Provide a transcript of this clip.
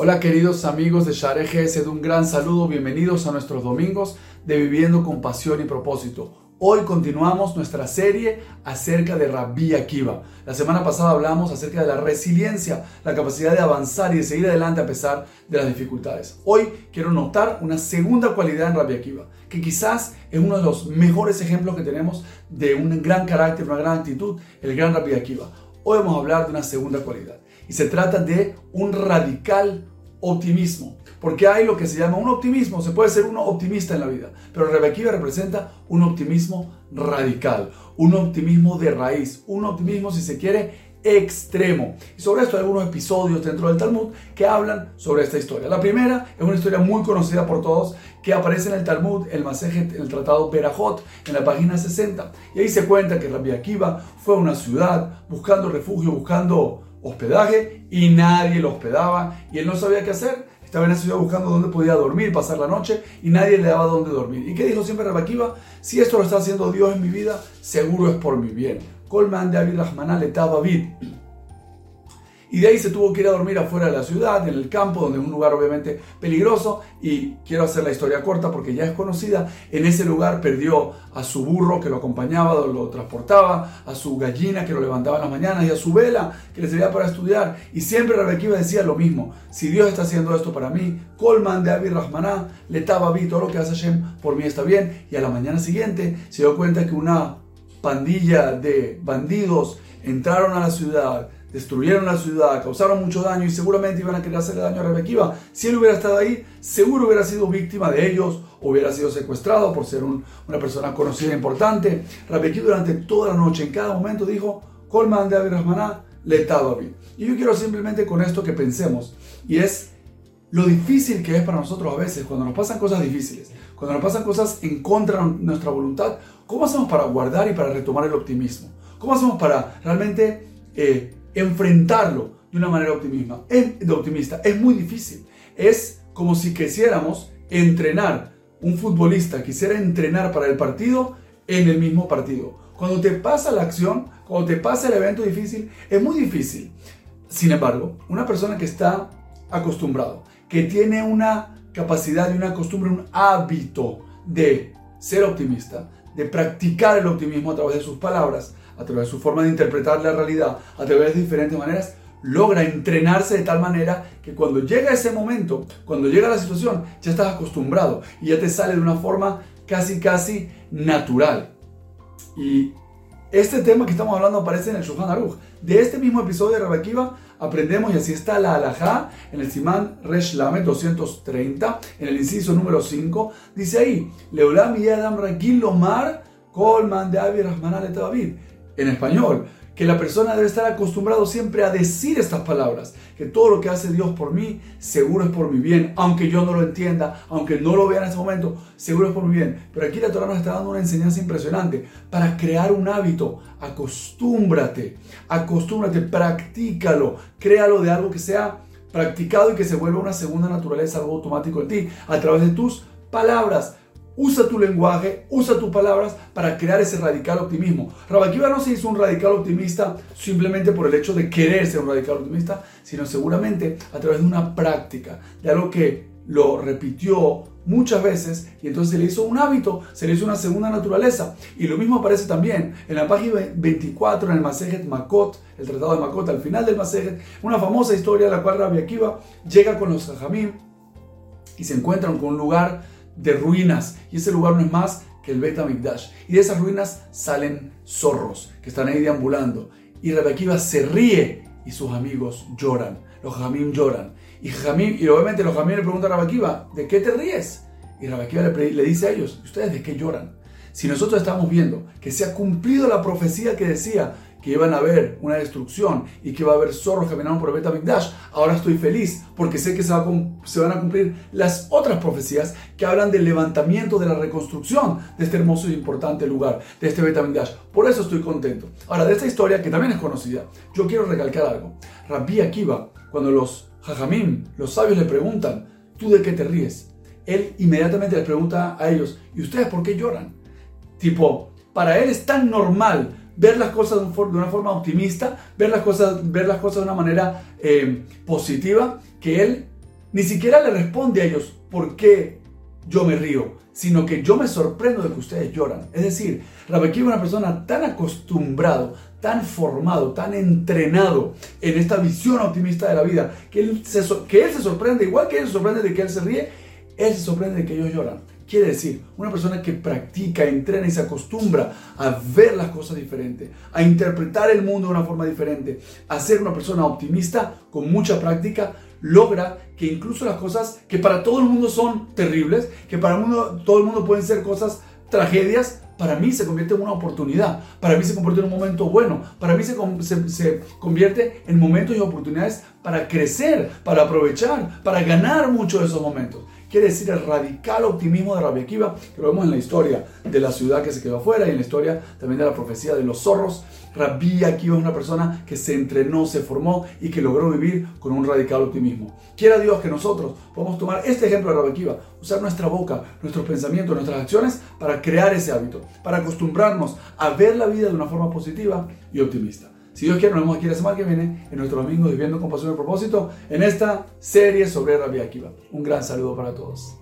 Hola queridos amigos de Share GS, de un gran saludo, bienvenidos a nuestros domingos de Viviendo con Pasión y Propósito. Hoy continuamos nuestra serie acerca de Rabbi Akiva. La semana pasada hablamos acerca de la resiliencia, la capacidad de avanzar y de seguir adelante a pesar de las dificultades. Hoy quiero notar una segunda cualidad en Rabbi Akiva, que quizás es uno de los mejores ejemplos que tenemos de un gran carácter, una gran actitud, el gran Rabbi Akiva. Hoy vamos a hablar de una segunda cualidad y se trata de un radical optimismo. Porque hay lo que se llama un optimismo, se puede ser uno optimista en la vida, pero Rebequiva representa un optimismo radical, un optimismo de raíz, un optimismo, si se quiere, extremo. Y sobre esto hay algunos episodios dentro del Talmud que hablan sobre esta historia. La primera es una historia muy conocida por todos que aparece en el Talmud, el Masejet, el Tratado Berajot, en la página 60. Y ahí se cuenta que Rabbi Akiva fue a una ciudad buscando refugio, buscando hospedaje y nadie lo hospedaba y él no sabía qué hacer. Estaba en la ciudad buscando dónde podía dormir, pasar la noche y nadie le daba dónde dormir. ¿Y qué dijo siempre Rabakiva? Si esto lo está haciendo Dios en mi vida, seguro es por mi bien. Colman de Abid Rahmanal David. Y de ahí se tuvo que ir a dormir afuera de la ciudad, en el campo, donde es un lugar obviamente peligroso. Y quiero hacer la historia corta porque ya es conocida. En ese lugar perdió a su burro que lo acompañaba, lo transportaba, a su gallina que lo levantaba en las mañanas y a su vela que le servía para estudiar. Y siempre Rebequiva decía lo mismo. Si Dios está haciendo esto para mí, Colman de Abir Rahmaná, le vi todo lo que hace Hashem por mí está bien. Y a la mañana siguiente se dio cuenta que una pandilla de bandidos entraron a la ciudad destruyeron la ciudad, causaron mucho daño y seguramente iban a querer hacerle daño a Rebequiva. Si él hubiera estado ahí, seguro hubiera sido víctima de ellos, hubiera sido secuestrado por ser una persona conocida e importante. Rebequiva durante toda la noche, en cada momento, dijo, Colman de Abirahmaná, le bien. Y yo quiero simplemente con esto que pensemos, y es lo difícil que es para nosotros a veces, cuando nos pasan cosas difíciles, cuando nos pasan cosas en contra de nuestra voluntad, ¿cómo hacemos para guardar y para retomar el optimismo? ¿Cómo hacemos para realmente... Eh, enfrentarlo de una manera optimista. Es, de optimista. Es muy difícil. Es como si quisiéramos entrenar, un futbolista quisiera entrenar para el partido en el mismo partido. Cuando te pasa la acción, cuando te pasa el evento difícil, es muy difícil. Sin embargo, una persona que está acostumbrado, que tiene una capacidad y una costumbre, un hábito de ser optimista, de practicar el optimismo a través de sus palabras, a través de su forma de interpretar la realidad, a través de diferentes maneras, logra entrenarse de tal manera que cuando llega ese momento, cuando llega la situación, ya estás acostumbrado y ya te sale de una forma casi, casi natural. Y este tema que estamos hablando aparece en el Shulchan Aruch. De este mismo episodio de Rabakiva aprendemos, y así está la alajá, en el Simán Resh Lamed 230, en el inciso número 5, dice ahí, Leulam y Adam Ragil Lomar, Colman de Avi Rahman David en español, que la persona debe estar acostumbrado siempre a decir estas palabras, que todo lo que hace Dios por mí, seguro es por mi bien, aunque yo no lo entienda, aunque no lo vea en ese momento, seguro es por mi bien. Pero aquí la Torah nos está dando una enseñanza impresionante para crear un hábito, acostúmbrate, acostúmbrate, practícalo, créalo de algo que sea practicado y que se vuelva una segunda naturaleza, algo automático en ti, a través de tus palabras. Usa tu lenguaje, usa tus palabras para crear ese radical optimismo. Rabakiva no se hizo un radical optimista simplemente por el hecho de querer ser un radical optimista, sino seguramente a través de una práctica, de algo que lo repitió muchas veces y entonces se le hizo un hábito, se le hizo una segunda naturaleza. Y lo mismo aparece también en la página 24 en el Masejet Makot, el tratado de Makot, al final del Masejet, una famosa historia en la cual Rabbi Akiva llega con los Jajamim y se encuentran con un lugar de ruinas y ese lugar no es más que el Bet HaMikdash. Y de esas ruinas salen zorros que están ahí deambulando. Y Rebequiva se ríe y sus amigos lloran. Los Jamim lloran. Y, Jamim, y obviamente los Jamim le preguntan a Rebequiva, ¿de qué te ríes? Y Rebequiva le, le dice a ellos, ¿ustedes de qué lloran? Si nosotros estamos viendo que se ha cumplido la profecía que decía que iban a haber una destrucción y que iba a haber zorros caminando por Betamigdash, ahora estoy feliz porque sé que se, van a cumplir las otras profecías que hablan del levantamiento, de la reconstrucción de este hermoso y importante lugar, de este Betamigdash. Por eso estoy contento. Ahora, de esta historia, que también es conocida, yo quiero recalcar algo. Rabbi Akiva, cuando los Jajamim, los sabios le preguntan, ¿tú de qué te ríes? Él inmediatamente les pregunta a ellos, ¿y ustedes por qué lloran? Tipo, para él es tan normal ver las cosas de una forma optimista, ver las cosas, ver las cosas de una manera eh, positiva, que él ni siquiera le responde a ellos por qué yo me río, sino que yo me sorprendo de que ustedes lloran. Es decir, Rabbi es una persona tan acostumbrado, tan formado, tan entrenado en esta visión optimista de la vida, que él se, que él se sorprende, igual que él se sorprende de que él se ríe, él se sorprende de que ellos lloran. Quiere decir, una persona que practica, entrena y se acostumbra a ver las cosas diferentes, a interpretar el mundo de una forma diferente, a ser una persona optimista con mucha práctica, logra que incluso las cosas que para todo el mundo son terribles, que para todo el mundo pueden ser cosas, tragedias, para mí se convierte en una oportunidad, para mí se convierte en un momento bueno, para mí se, se, convierte en momentos y oportunidades para crecer, para aprovechar, para ganar muchos de esos momentos. Quiere decir el radical optimismo de Rabbi Akiva, que lo vemos en la historia de la ciudad que se quedó afuera y en la historia también de la profecía de los zorros. Rabbi Akiva es una persona que se entrenó, se formó y que logró vivir con un radical optimismo. Quiera Dios que nosotros podamos tomar este ejemplo de Rabbi Akiva, usar nuestra boca, nuestros pensamientos, nuestras acciones para crear ese hábito, para acostumbrarnos a ver la vida de una forma positiva y optimista. Si Dios quiere, nos vemos aquí la semana que viene en nuestro domingo Viviendo con Pasión y Propósito en esta serie sobre Rabbi Akiva. Un gran saludo para todos.